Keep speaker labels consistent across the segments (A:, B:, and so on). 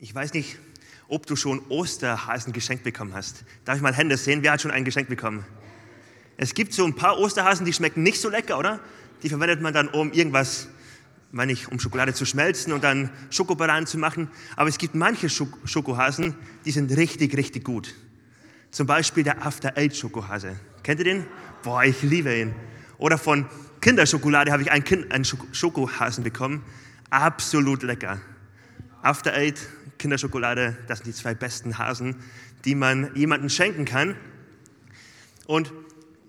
A: Ich weiß nicht, ob du schon Osterhasen geschenkt bekommen hast. Darf ich mal Hände sehen? Wer hat schon ein Geschenk bekommen? Es gibt so ein paar Osterhasen, die schmecken nicht so lecker, oder? Die verwendet man dann, um irgendwas, meine ich, um Schokolade zu schmelzen und dann Schokobananen zu machen. Aber es gibt manche Schokohasen, die sind richtig, richtig gut. Zum Beispiel der After Eight Schokohase. Kennt ihr den? Boah, ich liebe ihn. Oder von Kinderschokolade habe ich einen, kind, einen Schokohasen bekommen. Absolut lecker. After Eight, Kinderschokolade, das sind die zwei besten Hasen, die man jemandem schenken kann. Und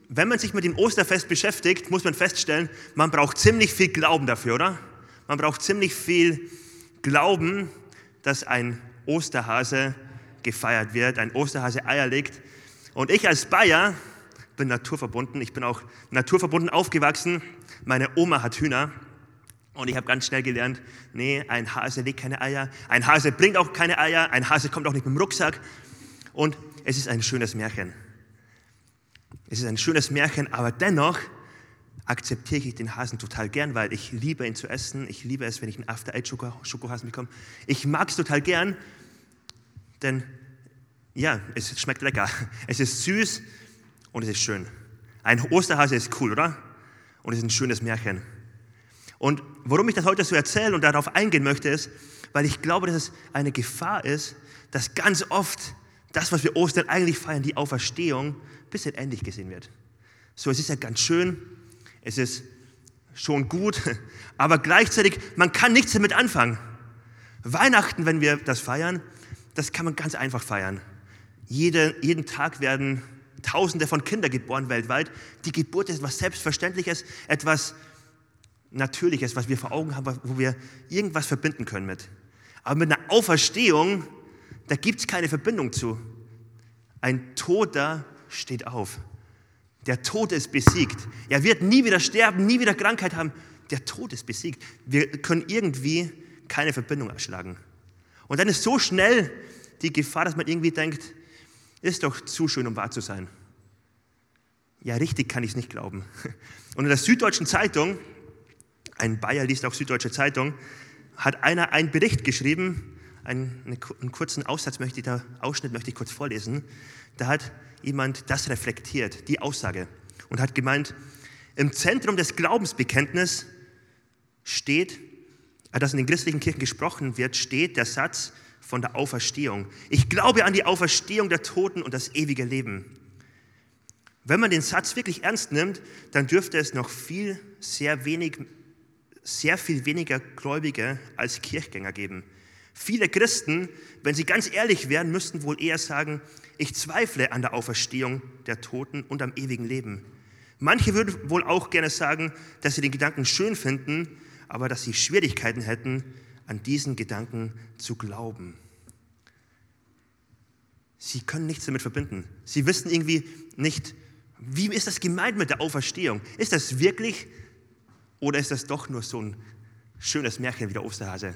A: wenn man sich mit dem Osterfest beschäftigt, muss man feststellen, man braucht ziemlich viel Glauben dafür, oder? Man braucht ziemlich viel Glauben, dass ein Osterhase gefeiert wird, ein Osterhase Eier legt. Und ich als Bayer bin naturverbunden. Ich bin auch naturverbunden aufgewachsen. Meine Oma hat Hühner. Und ich habe ganz schnell gelernt, nee, ein Hase legt keine Eier, ein Hase bringt auch keine Eier, ein Hase kommt auch nicht mit dem Rucksack. Und es ist ein schönes Märchen. Es ist ein schönes Märchen, aber dennoch akzeptiere ich den Hasen total gern, weil ich liebe ihn zu essen. Ich liebe es, wenn ich einen After Eight Schokohasen bekomme. Ich mag es total gern, denn ja, es schmeckt lecker. Es ist süß und es ist schön. Ein Osterhase ist cool, oder? Und es ist ein schönes Märchen. Und warum ich das heute so erzähle und darauf eingehen möchte, ist, weil ich glaube, dass es eine Gefahr ist, dass ganz oft das, was wir Ostern eigentlich feiern, die Auferstehung, ein bisschen ähnlich gesehen wird. So, es ist ja ganz schön, es ist schon gut, aber gleichzeitig, man kann nichts damit anfangen. Weihnachten, wenn wir das feiern, das kann man ganz einfach feiern. Jede, jeden Tag werden Tausende von Kindern geboren weltweit. Die Geburt ist etwas Selbstverständliches, etwas Natürliches, was wir vor Augen haben, wo wir irgendwas verbinden können mit. Aber mit einer Auferstehung, da gibt es keine Verbindung zu. Ein Toter steht auf. Der Tod ist besiegt. Er wird nie wieder sterben, nie wieder Krankheit haben. Der Tod ist besiegt. Wir können irgendwie keine Verbindung erschlagen. Und dann ist so schnell die Gefahr, dass man irgendwie denkt, ist doch zu schön, um wahr zu sein. Ja, richtig kann ich es nicht glauben. Und in der Süddeutschen Zeitung, ein Bayer liest auch Süddeutsche Zeitung, hat einer einen Bericht geschrieben, einen, einen kurzen Aussatz möchte ich da, Ausschnitt möchte ich kurz vorlesen. Da hat jemand das reflektiert, die Aussage, und hat gemeint, im Zentrum des Glaubensbekenntnisses steht, das in den christlichen Kirchen gesprochen wird, steht der Satz von der Auferstehung. Ich glaube an die Auferstehung der Toten und das ewige Leben. Wenn man den Satz wirklich ernst nimmt, dann dürfte es noch viel, sehr wenig, sehr viel weniger Gläubige als Kirchgänger geben. Viele Christen, wenn sie ganz ehrlich wären, müssten wohl eher sagen, ich zweifle an der Auferstehung der Toten und am ewigen Leben. Manche würden wohl auch gerne sagen, dass sie den Gedanken schön finden, aber dass sie Schwierigkeiten hätten, an diesen Gedanken zu glauben. Sie können nichts damit verbinden. Sie wissen irgendwie nicht, wie ist das gemeint mit der Auferstehung? Ist das wirklich oder ist das doch nur so ein schönes Märchen wie der Osterhase?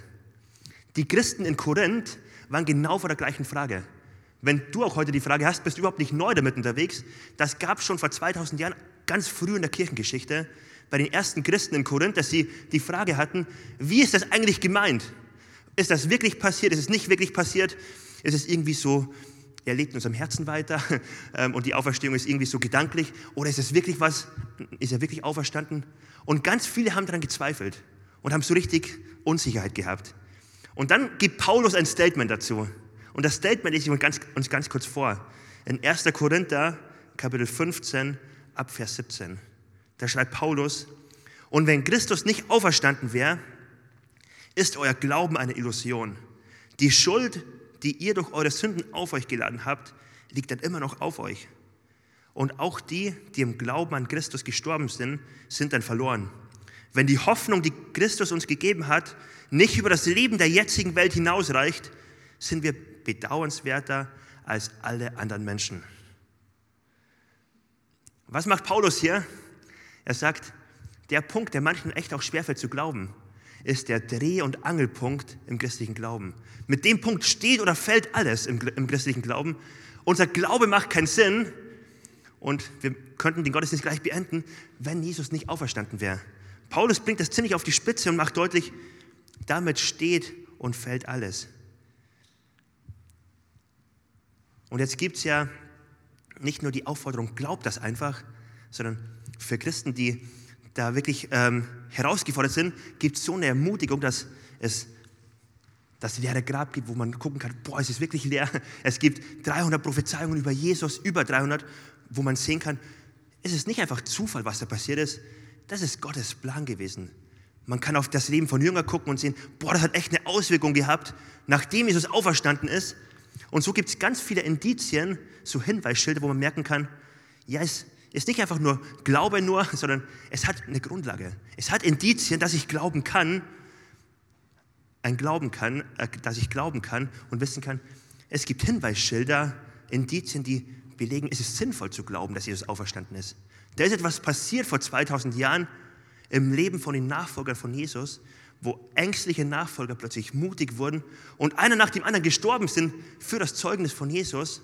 A: Die Christen in Korinth waren genau vor der gleichen Frage. Wenn du auch heute die Frage hast, bist du überhaupt nicht neu damit unterwegs? Das gab es schon vor 2000 Jahren ganz früh in der Kirchengeschichte bei den ersten Christen in Korinth, dass sie die Frage hatten, wie ist das eigentlich gemeint? Ist das wirklich passiert? Ist es nicht wirklich passiert? Ist es irgendwie so, er lebt in unserem Herzen weiter ähm, und die Auferstehung ist irgendwie so gedanklich? Oder ist es wirklich was, ist er wirklich auferstanden? Und ganz viele haben daran gezweifelt und haben so richtig Unsicherheit gehabt. Und dann gibt Paulus ein Statement dazu. Und das Statement lese ich uns ganz, uns ganz kurz vor. In 1. Korinther, Kapitel 15, ab Vers 17. Da schreibt Paulus, und wenn Christus nicht auferstanden wäre, ist euer Glauben eine Illusion. Die Schuld, die ihr durch eure Sünden auf euch geladen habt, liegt dann immer noch auf euch. Und auch die, die im Glauben an Christus gestorben sind, sind dann verloren. Wenn die Hoffnung, die Christus uns gegeben hat, nicht über das Leben der jetzigen Welt hinausreicht, sind wir bedauernswerter als alle anderen Menschen. Was macht Paulus hier? Er sagt, der Punkt, der manchen echt auch schwerfällt zu glauben, ist der Dreh- und Angelpunkt im christlichen Glauben. Mit dem Punkt steht oder fällt alles im, im christlichen Glauben. Unser Glaube macht keinen Sinn und wir könnten den Gottesdienst gleich beenden, wenn Jesus nicht auferstanden wäre. Paulus bringt das ziemlich auf die Spitze und macht deutlich, damit steht und fällt alles. Und jetzt gibt es ja nicht nur die Aufforderung, glaubt das einfach, sondern für Christen, die da wirklich ähm, herausgefordert sind, gibt es so eine Ermutigung, dass es das leere Grab gibt, wo man gucken kann, boah, es ist wirklich leer. Es gibt 300 Prophezeiungen über Jesus, über 300, wo man sehen kann, es ist nicht einfach Zufall, was da passiert ist, das ist Gottes Plan gewesen. Man kann auf das Leben von Jüngern gucken und sehen, boah, das hat echt eine Auswirkung gehabt, nachdem Jesus auferstanden ist. Und so gibt es ganz viele Indizien, so Hinweisschilder, wo man merken kann, ja, es ist nicht einfach nur Glaube nur, sondern es hat eine Grundlage. Es hat Indizien, dass ich glauben kann, ein Glauben kann, äh, dass ich glauben kann und wissen kann, es gibt Hinweisschilder, Indizien, die belegen, es ist sinnvoll zu glauben, dass Jesus auferstanden ist. Da ist etwas passiert vor 2000 Jahren im Leben von den Nachfolgern von Jesus, wo ängstliche Nachfolger plötzlich mutig wurden und einer nach dem anderen gestorben sind für das Zeugnis von Jesus,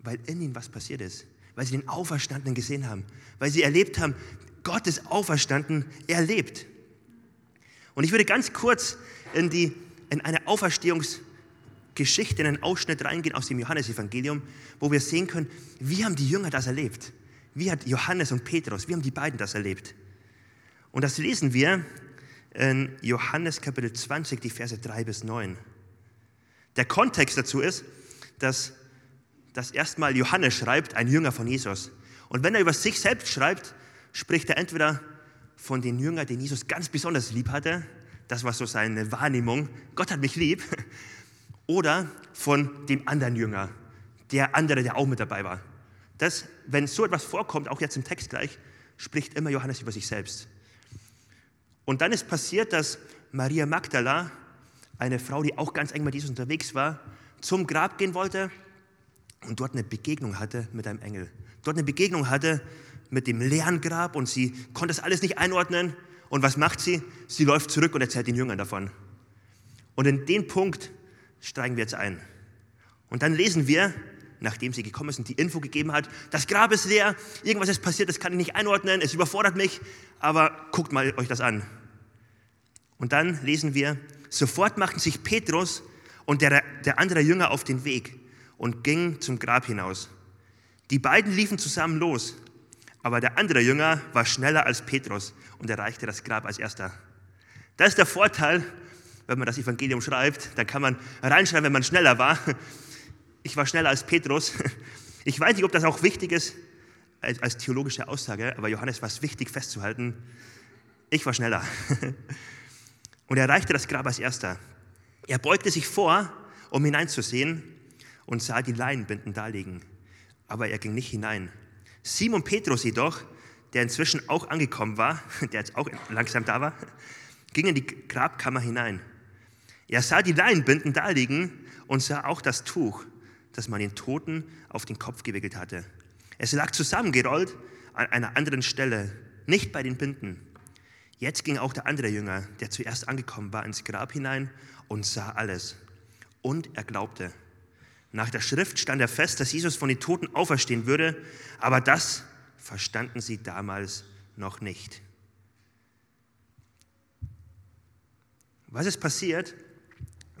A: weil in ihnen was passiert ist, weil sie den Auferstandenen gesehen haben, weil sie erlebt haben, Gott ist auferstanden, er lebt. Und ich würde ganz kurz in, die, in eine Auferstehungsgeschichte, in einen Ausschnitt reingehen aus dem Johannesevangelium, wo wir sehen können, wie haben die Jünger das erlebt? Wie hat Johannes und Petrus, wie haben die beiden das erlebt? Und das lesen wir in Johannes Kapitel 20, die Verse 3 bis 9. Der Kontext dazu ist, dass das erstmal Johannes schreibt, ein Jünger von Jesus. Und wenn er über sich selbst schreibt, spricht er entweder von den Jüngern, den Jesus ganz besonders lieb hatte, das war so seine Wahrnehmung, Gott hat mich lieb, oder von dem anderen Jünger, der andere, der auch mit dabei war. Das, wenn so etwas vorkommt, auch jetzt im Text gleich, spricht immer Johannes über sich selbst. Und dann ist passiert, dass Maria Magdala, eine Frau, die auch ganz eng mit Jesus unterwegs war, zum Grab gehen wollte und dort eine Begegnung hatte mit einem Engel. Dort eine Begegnung hatte mit dem leeren Grab und sie konnte das alles nicht einordnen und was macht sie? Sie läuft zurück und erzählt den Jüngern davon. Und in den Punkt steigen wir jetzt ein. Und dann lesen wir, nachdem sie gekommen ist und die Info gegeben hat, das Grab ist leer, irgendwas ist passiert, das kann ich nicht einordnen, es überfordert mich, aber guckt mal euch das an. Und dann lesen wir, sofort machten sich Petrus und der, der andere Jünger auf den Weg und gingen zum Grab hinaus. Die beiden liefen zusammen los, aber der andere Jünger war schneller als Petrus und erreichte das Grab als erster. Das ist der Vorteil, wenn man das Evangelium schreibt, dann kann man reinschreiben, wenn man schneller war. Ich war schneller als Petrus. Ich weiß nicht, ob das auch wichtig ist als theologische Aussage, aber Johannes war es wichtig festzuhalten. Ich war schneller. Und er erreichte das Grab als erster. Er beugte sich vor, um hineinzusehen und sah die Leinenbinden liegen. Aber er ging nicht hinein. Simon Petrus jedoch der inzwischen auch angekommen war, der jetzt auch langsam da war, ging in die Grabkammer hinein. Er sah die Leinenbinden da liegen und sah auch das Tuch, das man den Toten auf den Kopf gewickelt hatte. Es lag zusammengerollt an einer anderen Stelle, nicht bei den Binden. Jetzt ging auch der andere Jünger, der zuerst angekommen war, ins Grab hinein und sah alles. Und er glaubte. Nach der Schrift stand er fest, dass Jesus von den Toten auferstehen würde, aber das verstanden sie damals noch nicht. Was ist passiert?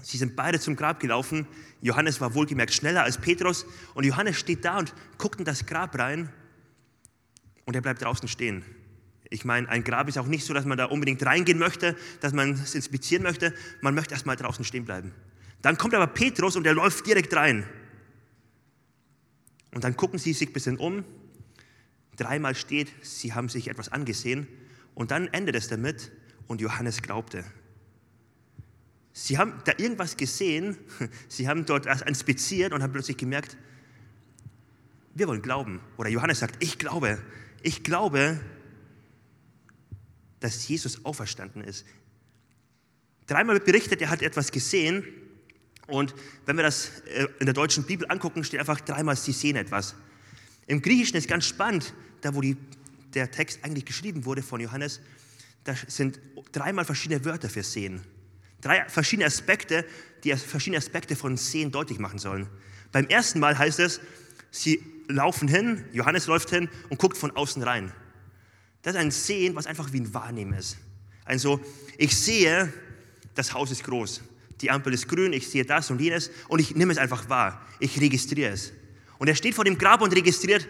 A: Sie sind beide zum Grab gelaufen. Johannes war wohlgemerkt schneller als Petrus. Und Johannes steht da und guckt in das Grab rein. Und er bleibt draußen stehen. Ich meine, ein Grab ist auch nicht so, dass man da unbedingt reingehen möchte, dass man es inspizieren möchte. Man möchte erstmal draußen stehen bleiben. Dann kommt aber Petrus und er läuft direkt rein. Und dann gucken sie sich ein bisschen um dreimal steht, sie haben sich etwas angesehen und dann endet es damit und Johannes glaubte. Sie haben da irgendwas gesehen, sie haben dort inspiziert und haben plötzlich gemerkt, wir wollen glauben. Oder Johannes sagt, ich glaube, ich glaube, dass Jesus auferstanden ist. Dreimal wird berichtet, er hat etwas gesehen. Und wenn wir das äh, in der deutschen Bibel angucken, steht einfach dreimal, sie sehen etwas. Im Griechischen ist ganz spannend, da wo die, der Text eigentlich geschrieben wurde von Johannes, da sind dreimal verschiedene Wörter für Sehen. Drei verschiedene Aspekte, die verschiedene Aspekte von Sehen deutlich machen sollen. Beim ersten Mal heißt es, sie laufen hin, Johannes läuft hin und guckt von außen rein. Das ist ein Sehen, was einfach wie ein Wahrnehmen ist. Also, ich sehe, das Haus ist groß. die Ampel ist grün, ich sehe das und jenes und ich nehme es einfach wahr. Ich registriere es. Und er steht vor dem Grab und registriert,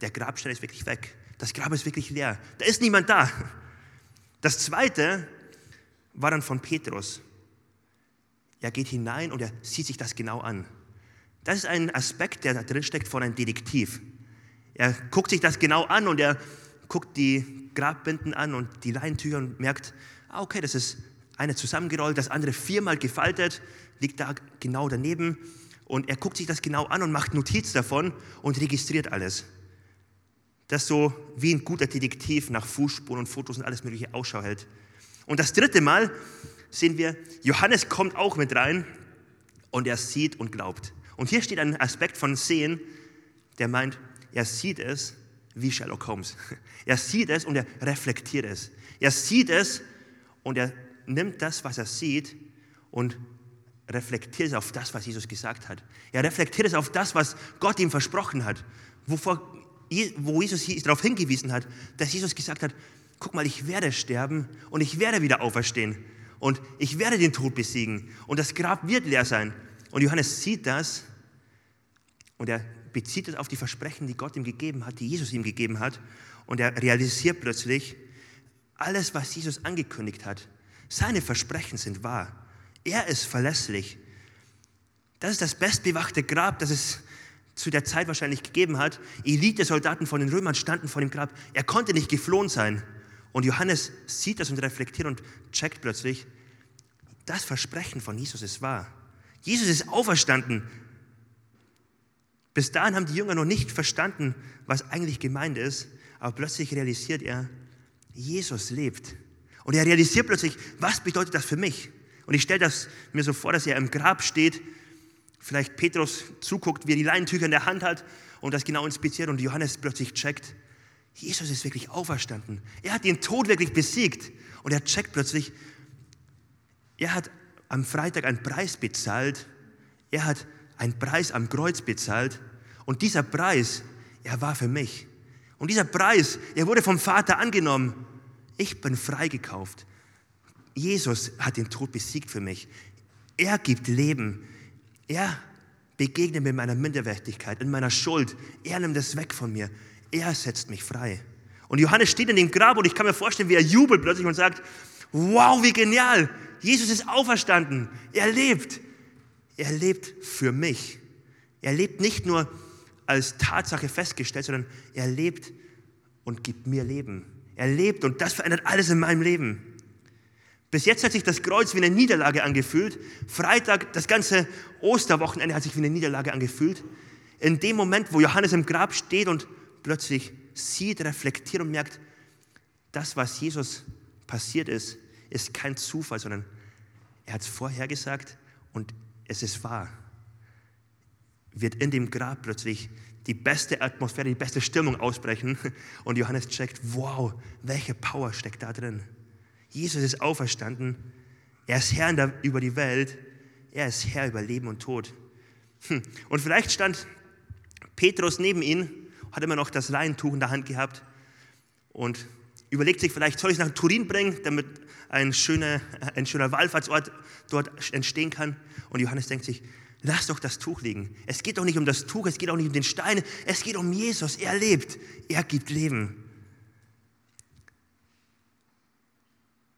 A: der Grabstein ist wirklich weg. Das Grab ist wirklich leer. Da ist niemand da. Das zweite war dann von Petrus. Er geht hinein und er sieht sich das genau an. Das ist ein Aspekt, der da drin steckt von einem Detektiv. Er guckt sich das genau an und er guckt die Grabbinden an und die Leintücher und merkt, ah, okay, das ist eine zusammengerollt, das andere viermal gefaltet, liegt da genau daneben. Und er guckt sich das genau an und macht Notiz davon und registriert alles. Das so wie ein guter Detektiv nach Fußspuren und Fotos und alles Mögliche Ausschau hält. Und das dritte Mal sehen wir, Johannes kommt auch mit rein und er sieht und glaubt. Und hier steht ein Aspekt von Sehen, der meint, er sieht es wie Sherlock Holmes. Er sieht es und er reflektiert es. Er sieht es und er nimmt das, was er sieht und reflektiert es auf das, was Jesus gesagt hat. Er reflektiert es auf das, was Gott ihm versprochen hat, wovor, wo Jesus darauf hingewiesen hat, dass Jesus gesagt hat, guck mal, ich werde sterben und ich werde wieder auferstehen und ich werde den Tod besiegen und das Grab wird leer sein. Und Johannes sieht das und er bezieht es auf die Versprechen, die Gott ihm gegeben hat, die Jesus ihm gegeben hat und er realisiert plötzlich, alles, was Jesus angekündigt hat, seine Versprechen sind wahr. Er ist verlässlich. Das ist das bestbewachte Grab, das es zu der Zeit wahrscheinlich gegeben hat. Elite-Soldaten von den Römern standen vor dem Grab. Er konnte nicht geflohen sein. Und Johannes sieht das und reflektiert und checkt plötzlich, das Versprechen von Jesus ist wahr. Jesus ist auferstanden. Bis dahin haben die Jünger noch nicht verstanden, was eigentlich gemeint ist, aber plötzlich realisiert er, Jesus lebt. Und er realisiert plötzlich, was bedeutet das für mich? Und ich stelle das mir so vor, dass er im Grab steht, vielleicht Petrus zuguckt, wie er die Leintücher in der Hand hat und das genau inspiziert und Johannes plötzlich checkt, Jesus ist wirklich auferstanden. Er hat den Tod wirklich besiegt. Und er checkt plötzlich, er hat am Freitag einen Preis bezahlt. Er hat einen Preis am Kreuz bezahlt. Und dieser Preis, er war für mich. Und dieser Preis, er wurde vom Vater angenommen. Ich bin freigekauft. Jesus hat den Tod besiegt für mich. Er gibt Leben. Er begegnet mir meiner Minderwertigkeit, in meiner Schuld. Er nimmt es weg von mir. Er setzt mich frei. Und Johannes steht in dem Grab und ich kann mir vorstellen, wie er jubelt plötzlich und sagt, wow, wie genial. Jesus ist auferstanden. Er lebt. Er lebt für mich. Er lebt nicht nur als Tatsache festgestellt, sondern er lebt und gibt mir Leben. Er lebt und das verändert alles in meinem Leben. Bis jetzt hat sich das Kreuz wie eine Niederlage angefühlt. Freitag, das ganze Osterwochenende hat sich wie eine Niederlage angefühlt. In dem Moment, wo Johannes im Grab steht und plötzlich sieht, reflektiert und merkt, das, was Jesus passiert ist, ist kein Zufall, sondern er hat es vorhergesagt und es ist wahr. Wird in dem Grab plötzlich die beste Atmosphäre, die beste Stimmung ausbrechen und Johannes checkt, wow, welche Power steckt da drin. Jesus ist auferstanden, er ist Herr über die Welt, er ist Herr über Leben und Tod. Hm. Und vielleicht stand Petrus neben ihm hat immer noch das Leintuch in der Hand gehabt und überlegt sich vielleicht, soll ich es nach Turin bringen, damit ein schöner, ein schöner Wallfahrtsort dort entstehen kann. Und Johannes denkt sich, lass doch das Tuch liegen. Es geht doch nicht um das Tuch, es geht auch nicht um den Stein, es geht um Jesus. Er lebt, er gibt Leben.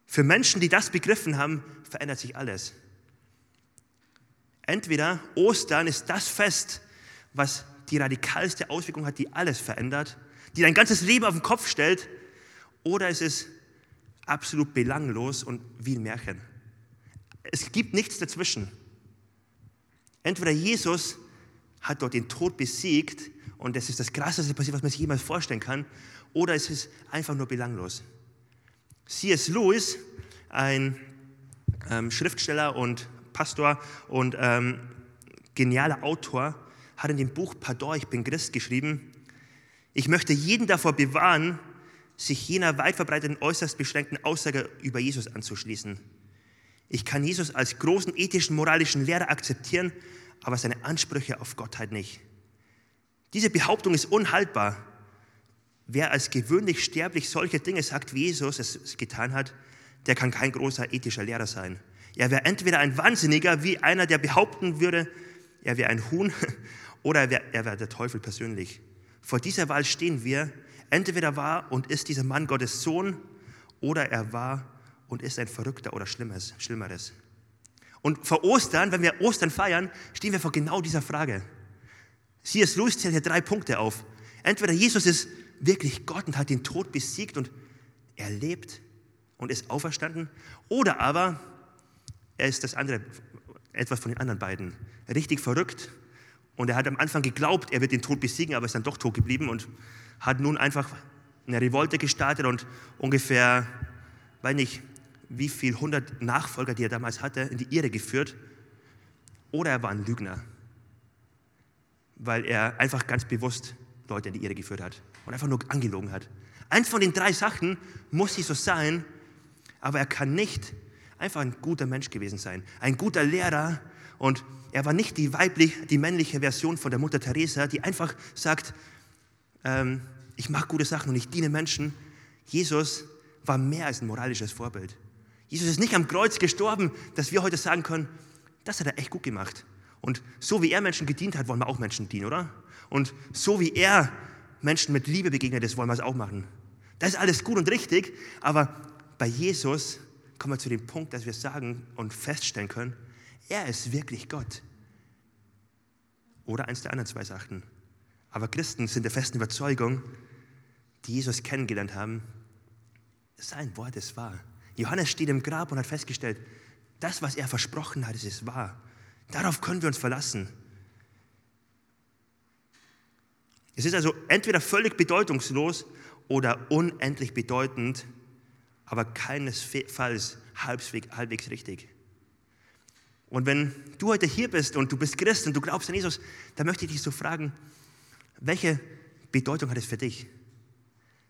A: Für Menschen, die das begriffen haben, verändert sich alles. Entweder Ostern ist das Fest, was die radikalste Auswirkung hat, die alles verändert, die dein ganzes Leben auf den Kopf stellt, oder es ist absolut belanglos und wie ein Märchen. Es gibt nichts dazwischen. Entweder Jesus hat dort den Tod besiegt und das ist das Krasseste passiert, was man sich jemals vorstellen kann, oder es ist einfach nur belanglos. C.S. Lewis, ein ähm, Schriftsteller und Pastor und ähm, genialer Autor, hat in dem Buch Pardon, ich bin Christ geschrieben, ich möchte jeden davor bewahren, sich jener weit verbreiteten, äußerst beschränkten Aussage über Jesus anzuschließen. Ich kann Jesus als großen ethischen, moralischen Lehrer akzeptieren, aber seine Ansprüche auf Gottheit nicht. Diese Behauptung ist unhaltbar. Wer als gewöhnlich sterblich solche Dinge sagt, wie Jesus es getan hat, der kann kein großer ethischer Lehrer sein. Er wäre entweder ein Wahnsinniger, wie einer, der behaupten würde, er wäre ein Huhn, oder er wäre wär der Teufel persönlich. Vor dieser Wahl stehen wir. Entweder war und ist dieser Mann Gottes Sohn, oder er war und ist ein Verrückter oder Schlimmes, Schlimmeres. Und vor Ostern, wenn wir Ostern feiern, stehen wir vor genau dieser Frage. C.S. Lewis zählt hier drei Punkte auf. Entweder Jesus ist wirklich Gott und hat den Tod besiegt und er lebt und ist auferstanden, oder aber er ist das andere, etwas von den anderen beiden. Richtig verrückt und er hat am Anfang geglaubt, er wird den Tod besiegen, aber ist dann doch tot geblieben und hat nun einfach eine Revolte gestartet und ungefähr, weiß nicht, wie viel hundert Nachfolger, die er damals hatte, in die Irre geführt. Oder er war ein Lügner, weil er einfach ganz bewusst Leute in die Irre geführt hat und einfach nur angelogen hat. Eins von den drei Sachen muss so sein, aber er kann nicht einfach ein guter Mensch gewesen sein, ein guter Lehrer und er war nicht die weiblich, die männliche Version von der Mutter Teresa, die einfach sagt, ähm, ich mache gute Sachen und ich diene Menschen. Jesus war mehr als ein moralisches Vorbild. Jesus ist nicht am Kreuz gestorben, dass wir heute sagen können, das hat er echt gut gemacht. Und so wie er Menschen gedient hat, wollen wir auch Menschen dienen, oder? Und so wie er Menschen mit Liebe begegnet ist, wollen wir es auch machen. Das ist alles gut und richtig, aber bei Jesus kommen wir zu dem Punkt, dass wir sagen und feststellen können, er ist wirklich Gott. Oder eins der anderen zwei Sachen. Aber Christen sind der festen Überzeugung, die Jesus kennengelernt haben, sein Wort ist wahr. Johannes steht im Grab und hat festgestellt, das, was er versprochen hat, ist wahr. Darauf können wir uns verlassen. Es ist also entweder völlig bedeutungslos oder unendlich bedeutend, aber keinesfalls halbwegs richtig. Und wenn du heute hier bist und du bist Christ und du glaubst an Jesus, dann möchte ich dich so fragen, welche Bedeutung hat es für dich?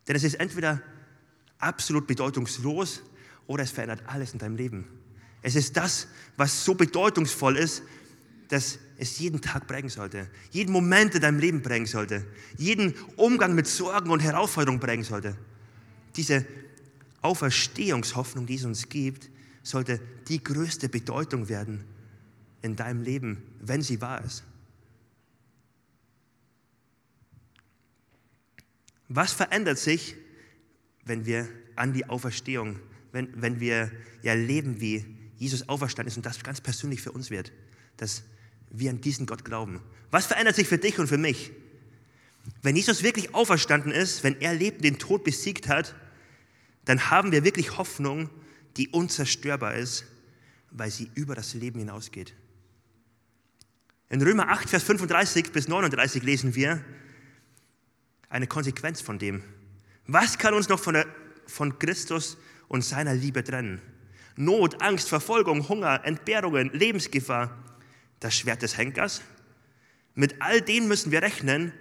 A: Denn es ist entweder absolut bedeutungslos oder es verändert alles in deinem Leben. Es ist das, was so bedeutungsvoll ist, dass es jeden Tag prägen sollte, jeden Moment in deinem Leben prägen sollte, jeden Umgang mit Sorgen und Herausforderungen prägen sollte. Diese Auferstehungshoffnung, die es uns gibt, sollte die größte Bedeutung werden in deinem Leben, wenn sie wahr ist. Was verändert sich, wenn wir an die Auferstehung, wenn, wenn wir leben, wie Jesus auferstanden ist und das ganz persönlich für uns wird, dass wir an diesen Gott glauben? Was verändert sich für dich und für mich? Wenn Jesus wirklich auferstanden ist, wenn er lebt, den Tod besiegt hat, dann haben wir wirklich Hoffnung, die unzerstörbar ist, weil sie über das Leben hinausgeht. In Römer 8, Vers 35 bis 39 lesen wir eine Konsequenz von dem. Was kann uns noch von, der, von Christus und seiner Liebe trennen? Not, Angst, Verfolgung, Hunger, Entbehrungen, Lebensgefahr, das Schwert des Henkers? Mit all denen müssen wir rechnen,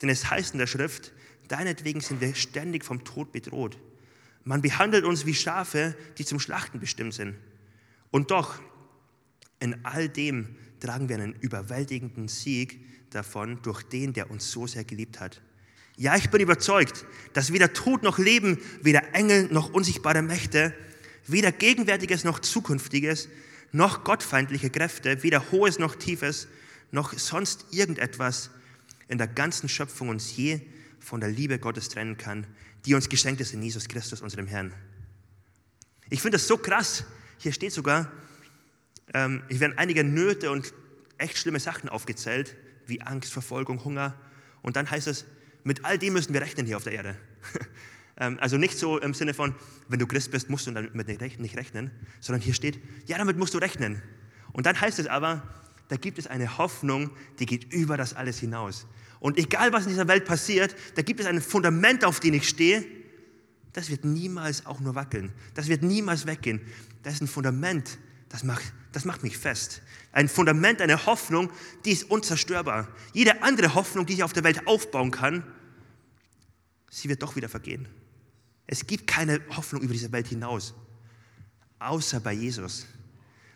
A: denn es heißt in der Schrift, deinetwegen sind wir ständig vom Tod bedroht. Man behandelt uns wie Schafe, die zum Schlachten bestimmt sind. Und doch, in all dem tragen wir einen überwältigenden Sieg davon durch den, der uns so sehr geliebt hat. Ja, ich bin überzeugt, dass weder Tod noch Leben, weder Engel noch unsichtbare Mächte, weder Gegenwärtiges noch Zukünftiges, noch gottfeindliche Kräfte, weder Hohes noch Tiefes, noch sonst irgendetwas in der ganzen Schöpfung uns je von der Liebe Gottes trennen kann, die uns geschenkt ist in Jesus Christus, unserem Herrn. Ich finde das so krass. Hier steht sogar, ähm, hier werden einige Nöte und echt schlimme Sachen aufgezählt, wie Angst, Verfolgung, Hunger. Und dann heißt es, mit all dem müssen wir rechnen hier auf der Erde. ähm, also nicht so im Sinne von, wenn du Christ bist, musst du damit nicht rechnen, sondern hier steht, ja, damit musst du rechnen. Und dann heißt es aber, da gibt es eine Hoffnung, die geht über das alles hinaus. Und egal, was in dieser Welt passiert, da gibt es ein Fundament, auf dem ich stehe. Das wird niemals auch nur wackeln. Das wird niemals weggehen. Das ist ein Fundament, das macht, das macht mich fest. Ein Fundament, eine Hoffnung, die ist unzerstörbar. Jede andere Hoffnung, die ich auf der Welt aufbauen kann, sie wird doch wieder vergehen. Es gibt keine Hoffnung über diese Welt hinaus, außer bei Jesus.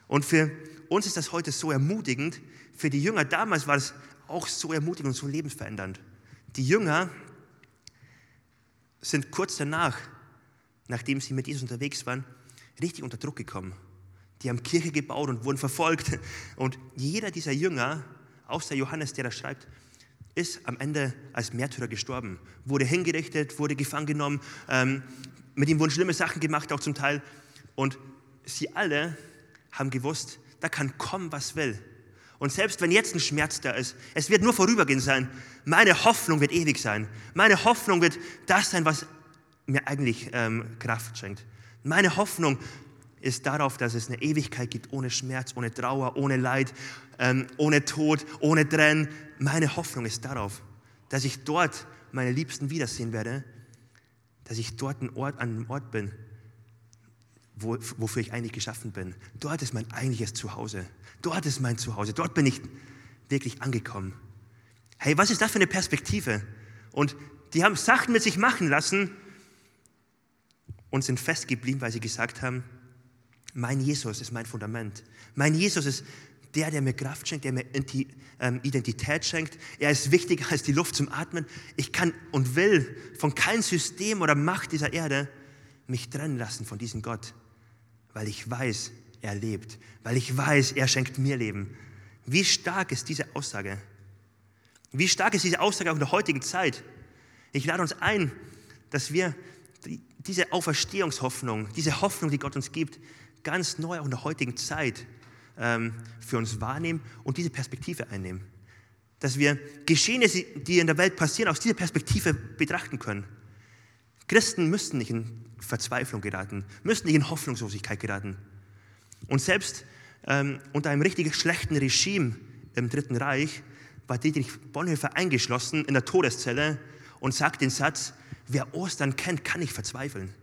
A: Und für uns ist das heute so ermutigend. Für die Jünger damals war es auch so ermutigend und so lebensverändernd. Die Jünger sind kurz danach, nachdem sie mit Jesus unterwegs waren, richtig unter Druck gekommen. Die haben Kirche gebaut und wurden verfolgt. Und jeder dieser Jünger, außer Johannes, der das schreibt, ist am Ende als Märtyrer gestorben, wurde hingerichtet, wurde gefangen genommen. Ähm, mit ihm wurden schlimme Sachen gemacht, auch zum Teil. Und sie alle haben gewusst, da kann kommen, was will. Und selbst wenn jetzt ein Schmerz da ist, es wird nur vorübergehend sein. Meine Hoffnung wird ewig sein. Meine Hoffnung wird das sein, was mir eigentlich ähm, Kraft schenkt. Meine Hoffnung ist darauf, dass es eine Ewigkeit gibt ohne Schmerz, ohne Trauer, ohne Leid, ähm, ohne Tod, ohne Trennen. Meine Hoffnung ist darauf, dass ich dort meine Liebsten wiedersehen werde, dass ich dort an einem Ort bin, wo, wofür ich eigentlich geschaffen bin. Dort ist mein eigentliches Zuhause. Dort ist mein Zuhause. Dort bin ich wirklich angekommen. Hey, was ist das für eine Perspektive? Und die haben Sachen mit sich machen lassen und sind festgeblieben, weil sie gesagt haben, mein Jesus ist mein Fundament. Mein Jesus ist der, der mir Kraft schenkt, der mir ähm, Identität schenkt. Er ist wichtiger als die Luft zum Atmen. Ich kann und will von keinem System oder Macht dieser Erde mich trennen lassen von diesem Gott, weil ich weiß, er lebt, weil ich weiß, er schenkt mir Leben. Wie stark ist diese Aussage? Wie stark ist diese Aussage auch in der heutigen Zeit? Ich lade uns ein, dass wir diese Auferstehungshoffnung, diese Hoffnung, die Gott uns gibt, ganz neu auch in der heutigen Zeit ähm, für uns wahrnehmen und diese Perspektive einnehmen. Dass wir Geschehnisse, die in der Welt passieren, aus dieser Perspektive betrachten können. Christen müssten nicht in Verzweiflung geraten, müssten nicht in Hoffnungslosigkeit geraten. Und selbst ähm, unter einem richtig schlechten Regime im Dritten Reich war Dietrich Bonhoeffer eingeschlossen in der Todeszelle und sagt den Satz, wer Ostern kennt, kann nicht verzweifeln.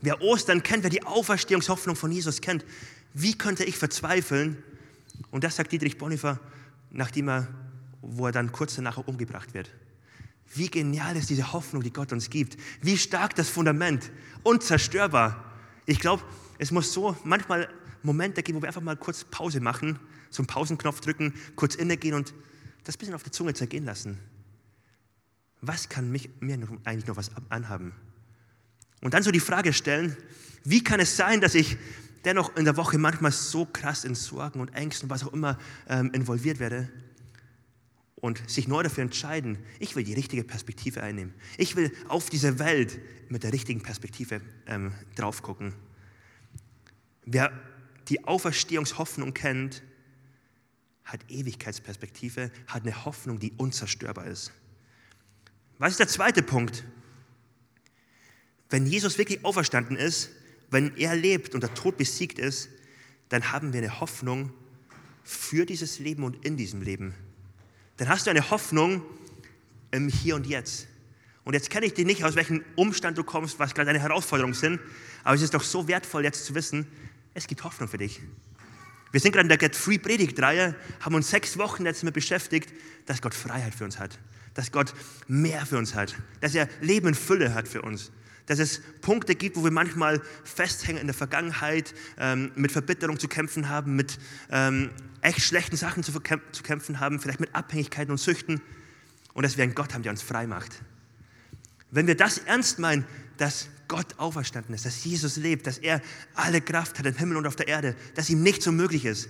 A: Wer Ostern kennt, wer die Auferstehungshoffnung von Jesus kennt, wie könnte ich verzweifeln? Und das sagt Dietrich Bonhoeffer, nachdem er, wo er dann kurz danach umgebracht wird. Wie genial ist diese Hoffnung, die Gott uns gibt. Wie stark das Fundament, unzerstörbar. Ich glaube, es muss so manchmal Momente geben, wo wir einfach mal kurz Pause machen, so Pausenknopf drücken, kurz innegehen und das bisschen auf die Zunge zergehen lassen. Was kann mich, mir eigentlich noch was anhaben? Und dann so die Frage stellen, wie kann es sein, dass ich dennoch in der Woche manchmal so krass in Sorgen und Ängsten und was auch immer ähm, involviert werde und sich neu dafür entscheiden, ich will die richtige Perspektive einnehmen. Ich will auf diese Welt mit der richtigen Perspektive ähm, drauf gucken. Wer die Auferstehungshoffnung kennt, hat Ewigkeitsperspektive, hat eine Hoffnung, die unzerstörbar ist. Was ist der zweite Punkt? Wenn Jesus wirklich auferstanden ist, wenn er lebt und der Tod besiegt ist, dann haben wir eine Hoffnung für dieses Leben und in diesem Leben. Dann hast du eine Hoffnung im Hier und Jetzt. Und jetzt kenne ich dich nicht, aus welchem Umstand du kommst, was gerade deine Herausforderungen sind, aber es ist doch so wertvoll, jetzt zu wissen, es gibt Hoffnung für dich. Wir sind gerade in der Get Free Predigtreihe, haben uns sechs Wochen jetzt damit beschäftigt, dass Gott Freiheit für uns hat, dass Gott mehr für uns hat, dass er Leben in Fülle hat für uns dass es Punkte gibt, wo wir manchmal festhängen in der Vergangenheit, ähm, mit Verbitterung zu kämpfen haben, mit ähm, echt schlechten Sachen zu, zu kämpfen haben, vielleicht mit Abhängigkeiten und Süchten und dass wir einen Gott haben, der uns frei macht. Wenn wir das ernst meinen, dass Gott auferstanden ist, dass Jesus lebt, dass er alle Kraft hat im Himmel und auf der Erde, dass ihm nichts unmöglich ist,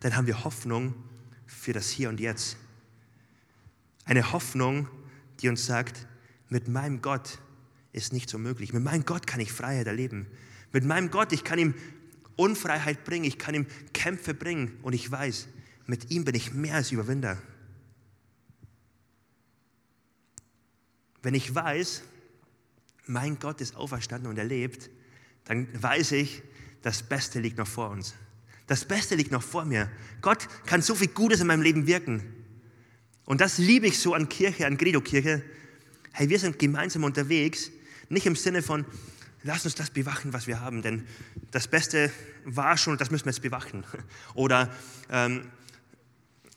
A: dann haben wir Hoffnung für das Hier und Jetzt. Eine Hoffnung, die uns sagt, mit meinem Gott ist nicht so möglich. Mit meinem Gott kann ich Freiheit erleben. Mit meinem Gott, ich kann ihm Unfreiheit bringen, ich kann ihm Kämpfe bringen und ich weiß, mit ihm bin ich mehr als Überwinder. Wenn ich weiß, mein Gott ist auferstanden und er lebt, dann weiß ich, das Beste liegt noch vor uns. Das Beste liegt noch vor mir. Gott kann so viel Gutes in meinem Leben wirken. Und das liebe ich so an Kirche, an Credo-Kirche. Hey, wir sind gemeinsam unterwegs nicht im Sinne von, lass uns das bewachen, was wir haben, denn das Beste war schon das müssen wir jetzt bewachen. Oder ähm,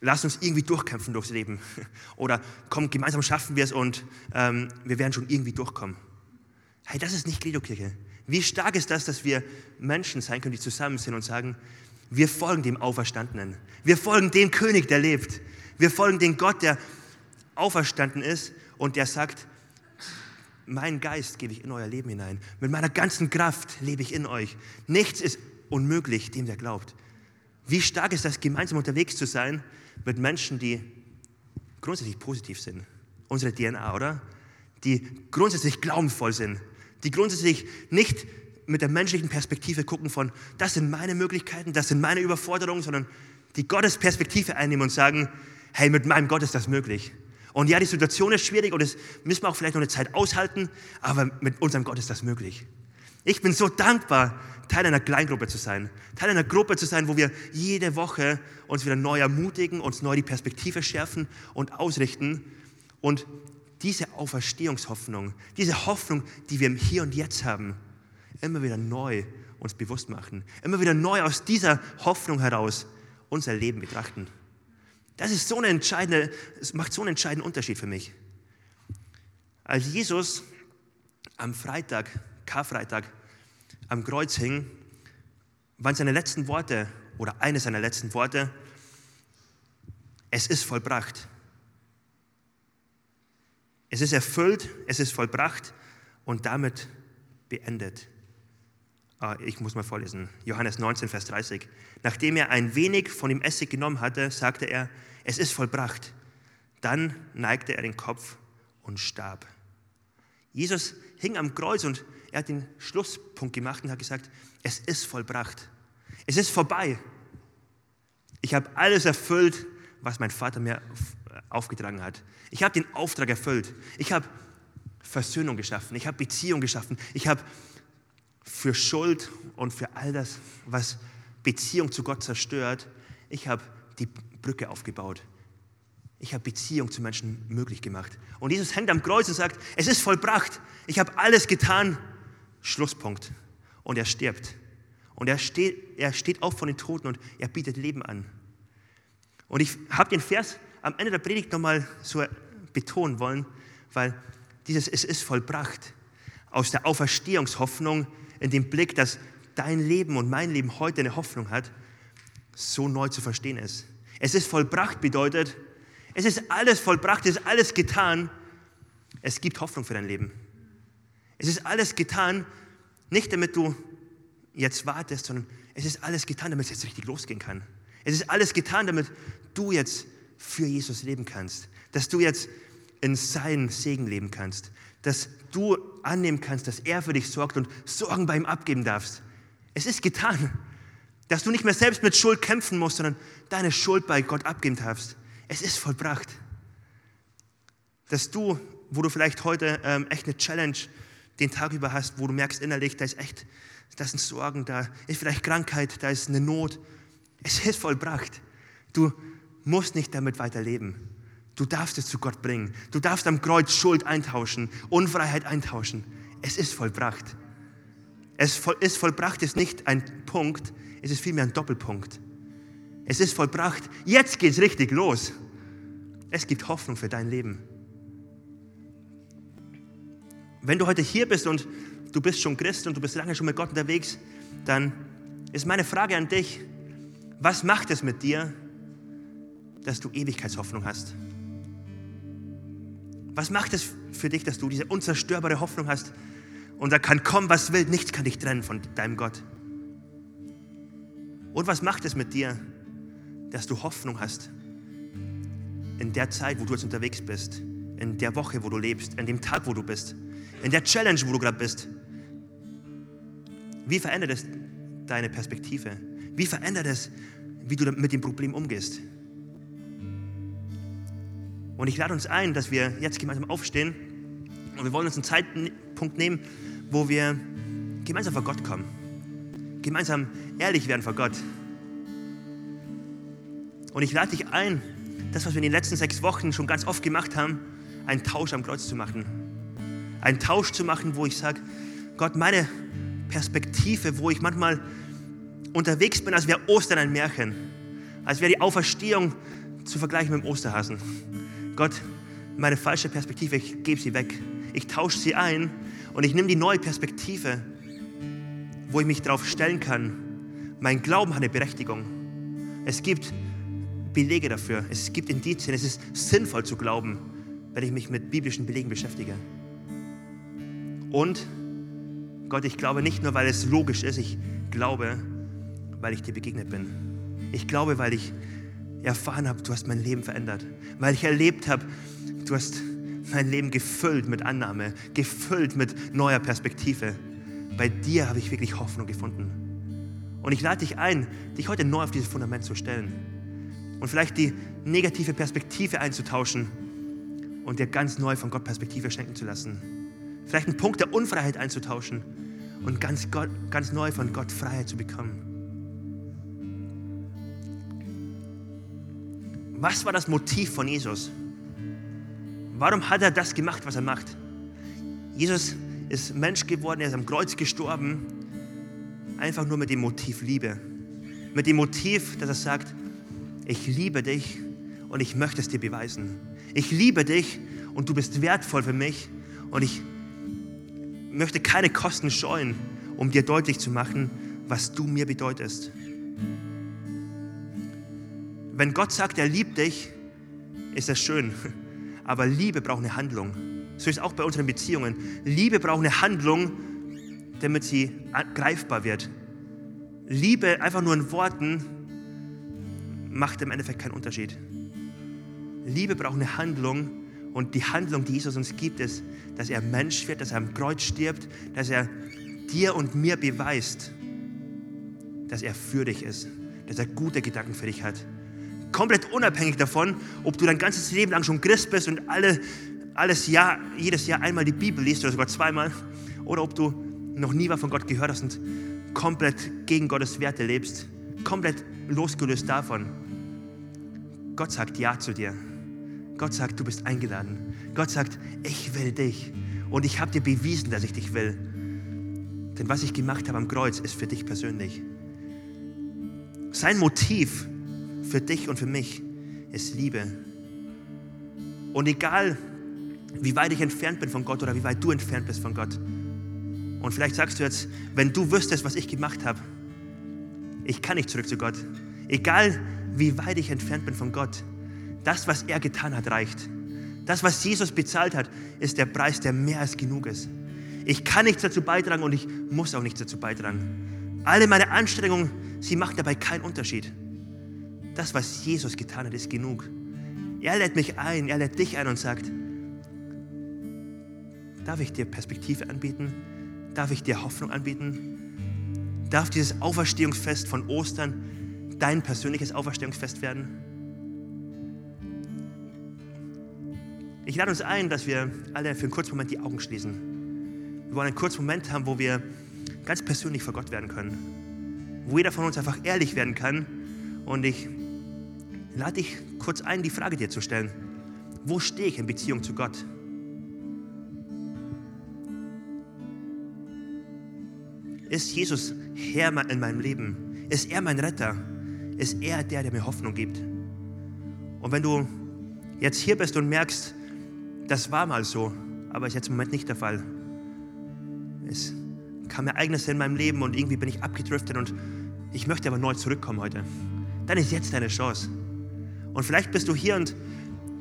A: lass uns irgendwie durchkämpfen durchs Leben. Oder komm, gemeinsam schaffen wir es und ähm, wir werden schon irgendwie durchkommen. Hey, das ist nicht Credo-Kirche. Wie stark ist das, dass wir Menschen sein können, die zusammen sind und sagen, wir folgen dem Auferstandenen. Wir folgen dem König, der lebt. Wir folgen dem Gott, der auferstanden ist und der sagt, Mein Geist gebe ich in euer Leben hinein. Mit meiner ganzen Kraft lebe ich in euch. Nichts ist unmöglich dem, der glaubt. Wie stark ist das, gemeinsam unterwegs zu sein mit Menschen, die grundsätzlich positiv sind? Unsere DNA, oder? Die grundsätzlich glaubenvoll sind, die grundsätzlich nicht mit der menschlichen Perspektive gucken von, das sind meine Möglichkeiten, das sind meine Überforderungen, sondern die Gottes Perspektive einnehmen und sagen, hey, mit meinem Gott ist das möglich. Und ja, die Situation ist schwierig und das müssen wir auch vielleicht noch eine Zeit aushalten, aber mit unserem Gott ist das möglich. Ich bin so dankbar, Teil einer Kleingruppe zu sein, Teil einer Gruppe zu sein, wo wir jede Woche uns wieder neu ermutigen, uns neu die Perspektive schärfen und ausrichten und diese Auferstehungshoffnung, diese Hoffnung, die wir im Hier und Jetzt haben, immer wieder neu uns bewusst machen, immer wieder neu aus dieser Hoffnung heraus unser Leben betrachten. Das ist so eine es macht so einen entscheidenden Unterschied für mich. Als Jesus am Freitag, Karfreitag, am Kreuz hing, waren seine letzten Worte oder eine seiner letzten Worte, es ist vollbracht. Es ist erfüllt, es ist vollbracht und damit beendet. Ah, ich muss mal vorlesen. Johannes 19, Vers 30. Nachdem er ein wenig von dem Essig genommen hatte, sagte er, es ist vollbracht. Dann neigte er den Kopf und starb. Jesus hing am Kreuz und er hat den Schlusspunkt gemacht und hat gesagt, es ist vollbracht. Es ist vorbei. Ich habe alles erfüllt, was mein Vater mir aufgetragen hat. Ich habe den Auftrag erfüllt. Ich habe Versöhnung geschaffen. Ich habe Beziehung geschaffen. Ich habe für Schuld und für all das, was Beziehung zu Gott zerstört, ich habe die Brücke aufgebaut. Ich habe Beziehung zu Menschen möglich gemacht. Und Jesus hängt am Kreuz und sagt, es ist vollbracht. Ich habe alles getan. Schlusspunkt. Und er stirbt. Und er steht, er steht auf von den Toten und er bietet Leben an. Und ich habe den Vers am Ende der Predigt nochmal so betonen wollen, weil dieses Es ist vollbracht aus der Auferstehungshoffnung in dem Blick, dass dein Leben und mein Leben heute eine Hoffnung hat, so neu zu verstehen ist. Es ist vollbracht bedeutet, es ist alles vollbracht, es ist alles getan. Es gibt Hoffnung für dein Leben. Es ist alles getan, nicht damit du jetzt wartest, sondern es ist alles getan, damit es jetzt richtig losgehen kann. Es ist alles getan, damit du jetzt für Jesus leben kannst, dass du jetzt in seinen Segen leben kannst, dass du annehmen kannst, dass er für dich sorgt und Sorgen bei ihm abgeben darfst. Es ist getan, dass du nicht mehr selbst mit Schuld kämpfen musst, sondern deine Schuld bei Gott abgeben darfst. Es ist vollbracht. Dass du, wo du vielleicht heute ähm, echt eine Challenge den Tag über hast, wo du merkst innerlich, da ist echt, da sind Sorgen, da ist vielleicht Krankheit, da ist eine Not. Es ist vollbracht. Du musst nicht damit weiterleben. Du darfst es zu Gott bringen. Du darfst am Kreuz Schuld eintauschen, Unfreiheit eintauschen. Es ist vollbracht. Es ist vollbracht ist nicht ein Punkt, es ist vielmehr ein Doppelpunkt. Es ist vollbracht. Jetzt geht es richtig los. Es gibt Hoffnung für dein Leben. Wenn du heute hier bist und du bist schon Christ und du bist lange schon mit Gott unterwegs, dann ist meine Frage an dich, was macht es mit dir, dass du Ewigkeitshoffnung hast? Was macht es für dich, dass du diese unzerstörbare Hoffnung hast? Und da kann kommen, was will, nichts kann dich trennen von deinem Gott. Und was macht es mit dir, dass du Hoffnung hast in der Zeit, wo du jetzt unterwegs bist, in der Woche, wo du lebst, in dem Tag, wo du bist, in der Challenge, wo du gerade bist? Wie verändert es deine Perspektive? Wie verändert es, wie du mit dem Problem umgehst? Und ich lade uns ein, dass wir jetzt gemeinsam aufstehen und wir wollen uns einen Zeitpunkt nehmen, wo wir gemeinsam vor Gott kommen. Gemeinsam ehrlich werden vor Gott. Und ich lade dich ein, das, was wir in den letzten sechs Wochen schon ganz oft gemacht haben, einen Tausch am Kreuz zu machen. Einen Tausch zu machen, wo ich sage, Gott, meine Perspektive, wo ich manchmal unterwegs bin, als wäre Ostern ein Märchen, als wäre die Auferstehung zu vergleichen mit dem Osterhasen. Gott, meine falsche Perspektive, ich gebe sie weg. Ich tausche sie ein und ich nehme die neue Perspektive, wo ich mich darauf stellen kann. Mein Glauben hat eine Berechtigung. Es gibt Belege dafür. Es gibt Indizien. Es ist sinnvoll zu glauben, wenn ich mich mit biblischen Belegen beschäftige. Und Gott, ich glaube nicht nur, weil es logisch ist, ich glaube, weil ich dir begegnet bin. Ich glaube, weil ich erfahren habe, du hast mein Leben verändert. Weil ich erlebt habe, du hast mein Leben gefüllt mit Annahme, gefüllt mit neuer Perspektive. Bei dir habe ich wirklich Hoffnung gefunden. Und ich lade dich ein, dich heute neu auf dieses Fundament zu stellen und vielleicht die negative Perspektive einzutauschen und dir ganz neu von Gott Perspektive schenken zu lassen. Vielleicht einen Punkt der Unfreiheit einzutauschen und ganz, Gott, ganz neu von Gott Freiheit zu bekommen. Was war das Motiv von Jesus? Warum hat er das gemacht, was er macht? Jesus ist Mensch geworden, er ist am Kreuz gestorben, einfach nur mit dem Motiv Liebe. Mit dem Motiv, dass er sagt, ich liebe dich und ich möchte es dir beweisen. Ich liebe dich und du bist wertvoll für mich und ich möchte keine Kosten scheuen, um dir deutlich zu machen, was du mir bedeutest. Wenn Gott sagt, er liebt dich, ist das schön. Aber Liebe braucht eine Handlung. So ist es auch bei unseren Beziehungen. Liebe braucht eine Handlung, damit sie greifbar wird. Liebe einfach nur in Worten macht im Endeffekt keinen Unterschied. Liebe braucht eine Handlung und die Handlung, die Jesus uns gibt, ist, dass er Mensch wird, dass er am Kreuz stirbt, dass er dir und mir beweist, dass er für dich ist, dass er gute Gedanken für dich hat. Komplett unabhängig davon, ob du dein ganzes Leben lang schon Christ bist und alle, alles Jahr, jedes Jahr einmal die Bibel liest oder sogar zweimal, oder ob du noch nie was von Gott gehört hast und komplett gegen Gottes Werte lebst, komplett losgelöst davon. Gott sagt Ja zu dir. Gott sagt, du bist eingeladen. Gott sagt, ich will dich. Und ich habe dir bewiesen, dass ich dich will. Denn was ich gemacht habe am Kreuz, ist für dich persönlich. Sein Motiv für dich und für mich ist Liebe. Und egal, wie weit ich entfernt bin von Gott oder wie weit du entfernt bist von Gott. Und vielleicht sagst du jetzt, wenn du wüsstest, was ich gemacht habe, ich kann nicht zurück zu Gott. Egal, wie weit ich entfernt bin von Gott, das, was er getan hat, reicht. Das, was Jesus bezahlt hat, ist der Preis, der mehr als genug ist. Ich kann nichts dazu beitragen und ich muss auch nichts dazu beitragen. Alle meine Anstrengungen, sie machen dabei keinen Unterschied. Das, was Jesus getan hat, ist genug. Er lädt mich ein, er lädt dich ein und sagt, darf ich dir Perspektive anbieten? Darf ich dir Hoffnung anbieten? Darf dieses Auferstehungsfest von Ostern dein persönliches Auferstehungsfest werden? Ich lade uns ein, dass wir alle für einen kurzen Moment die Augen schließen. Wir wollen einen kurzen Moment haben, wo wir ganz persönlich vor Gott werden können. Wo jeder von uns einfach ehrlich werden kann. Und ich lade dich kurz ein, die Frage dir zu stellen. Wo stehe ich in Beziehung zu Gott? Ist Jesus Herr in meinem Leben? Ist er mein Retter? Ist er der, der mir Hoffnung gibt? Und wenn du jetzt hier bist und merkst, das war mal so, aber ist jetzt im Moment nicht der Fall. Es kam Ereignisse in meinem Leben und irgendwie bin ich abgedriftet und ich möchte aber neu zurückkommen heute. Dann ist jetzt deine Chance. Und vielleicht bist du hier und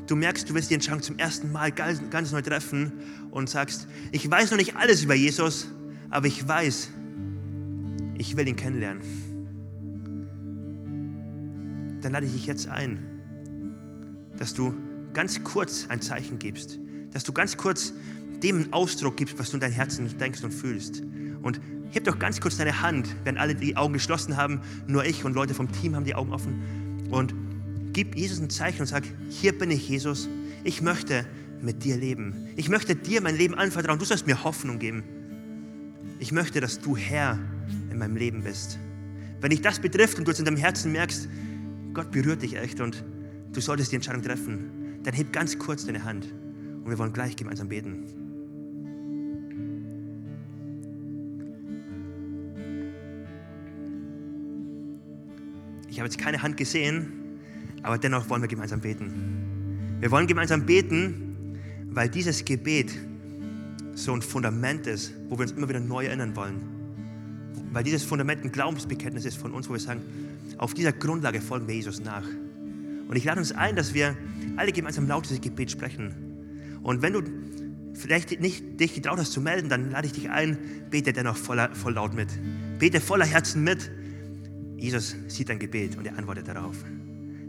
A: du merkst, du willst die Entscheidung zum ersten Mal ganz, ganz neu treffen und sagst, ich weiß noch nicht alles über Jesus, aber ich weiß, ich will ihn kennenlernen. Dann lade ich dich jetzt ein, dass du ganz kurz ein Zeichen gibst, dass du ganz kurz dem einen Ausdruck gibst, was du in deinem Herzen denkst und fühlst. Und heb doch ganz kurz deine Hand, wenn alle die Augen geschlossen haben, nur ich und Leute vom Team haben die Augen offen. Und gib Jesus ein Zeichen und sag, hier bin ich, Jesus. Ich möchte mit dir leben. Ich möchte dir mein Leben anvertrauen. Du sollst mir Hoffnung geben. Ich möchte, dass du Herr in meinem Leben bist. Wenn dich das betrifft und du jetzt in deinem Herzen merkst, Gott berührt dich echt und du solltest die Entscheidung treffen, dann heb ganz kurz deine Hand und wir wollen gleich gemeinsam beten. Ich habe jetzt keine Hand gesehen, aber dennoch wollen wir gemeinsam beten. Wir wollen gemeinsam beten, weil dieses Gebet so ein Fundament ist, wo wir uns immer wieder neu erinnern wollen. Weil dieses Fundament ein Glaubensbekenntnis ist von uns, wo wir sagen, auf dieser Grundlage folgen wir Jesus nach. Und ich lade uns ein, dass wir alle gemeinsam laut dieses Gebet sprechen. Und wenn du vielleicht nicht dich getraut hast zu melden, dann lade ich dich ein, bete dennoch voller, voll laut mit. Bete voller Herzen mit. Jesus sieht dein Gebet und er antwortet darauf.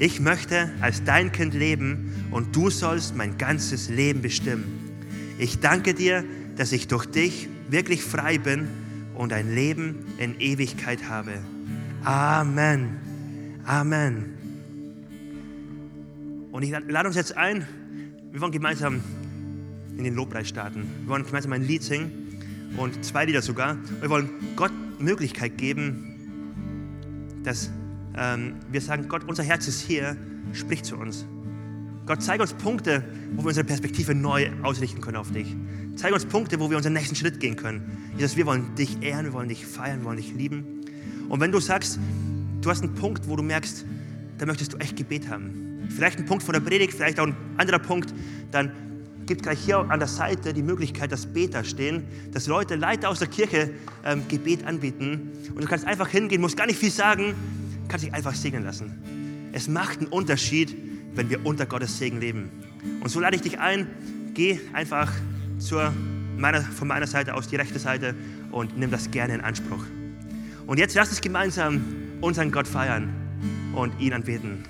A: Ich möchte als dein Kind leben und du sollst mein ganzes Leben bestimmen. Ich danke dir, dass ich durch dich wirklich frei bin und ein Leben in Ewigkeit habe. Amen. Amen. Und ich lade uns jetzt ein, wir wollen gemeinsam in den Lobpreis starten. Wir wollen gemeinsam ein Lied singen und zwei Lieder sogar. Wir wollen Gott Möglichkeit geben, dass wir sagen, Gott, unser Herz ist hier, sprich zu uns. Gott, zeig uns Punkte, wo wir unsere Perspektive neu ausrichten können auf dich. Zeig uns Punkte, wo wir unseren nächsten Schritt gehen können. Jesus, wir wollen dich ehren, wir wollen dich feiern, wir wollen dich lieben. Und wenn du sagst, du hast einen Punkt, wo du merkst, da möchtest du echt Gebet haben. Vielleicht ein Punkt von der Predigt, vielleicht auch ein anderer Punkt, dann gibt gleich hier an der Seite die Möglichkeit, dass Beter stehen, dass Leute, Leiter aus der Kirche ähm, Gebet anbieten. Und du kannst einfach hingehen, musst gar nicht viel sagen, kannst dich einfach segnen lassen. Es macht einen Unterschied, wenn wir unter Gottes Segen leben. Und so lade ich dich ein, geh einfach zur meiner, von meiner Seite aus die rechte Seite und nimm das gerne in Anspruch. Und jetzt lass uns gemeinsam unseren Gott feiern und ihn anbeten.